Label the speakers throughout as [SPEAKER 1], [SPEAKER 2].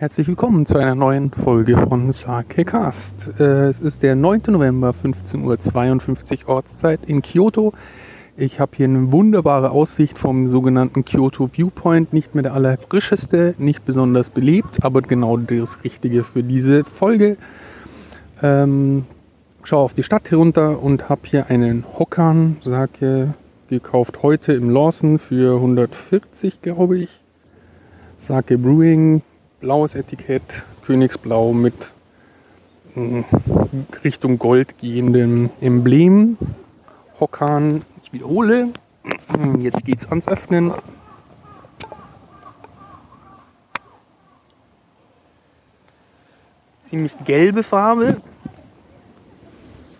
[SPEAKER 1] Herzlich willkommen zu einer neuen Folge von Sake Cast. Äh, es ist der 9. November, 15.52 Uhr Ortszeit in Kyoto. Ich habe hier eine wunderbare Aussicht vom sogenannten Kyoto Viewpoint. Nicht mehr der allerfrischeste, nicht besonders belebt, aber genau das Richtige für diese Folge. Ähm, schaue auf die Stadt herunter und habe hier einen Hokan Sake gekauft heute im Lawson für 140, glaube ich. Sake Brewing blaues Etikett, Königsblau mit mm, Richtung Gold gehendem Emblem. Hockern, ich wiederhole, jetzt geht's ans Öffnen. Ziemlich gelbe Farbe.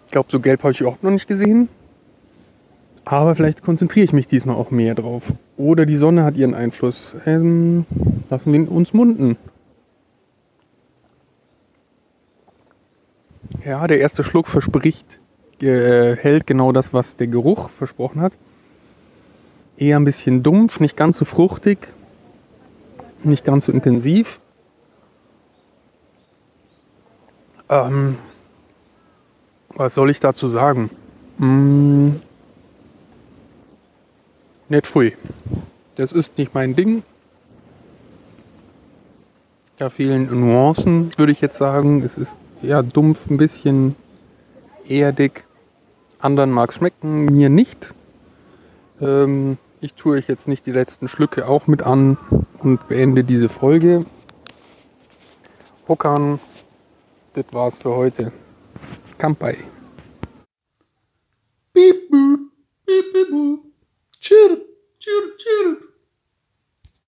[SPEAKER 1] Ich glaube, so gelb habe ich überhaupt noch nicht gesehen. Aber vielleicht konzentriere ich mich diesmal auch mehr drauf. Oder die Sonne hat ihren Einfluss. Ähm, lassen wir uns munden. Ja, der erste Schluck verspricht, äh, hält genau das, was der Geruch versprochen hat. Eher ein bisschen dumpf, nicht ganz so fruchtig, nicht ganz so intensiv. Ähm, was soll ich dazu sagen? Mm, nicht pfui. Das ist nicht mein Ding. Da fehlen Nuancen, würde ich jetzt sagen. Es ist ja, dumpf, ein bisschen erdig. Anderen mag schmecken, mir nicht. Ähm, ich tue euch jetzt nicht die letzten Schlücke auch mit an und beende diese Folge. Hokan, das war's für heute. Kampai.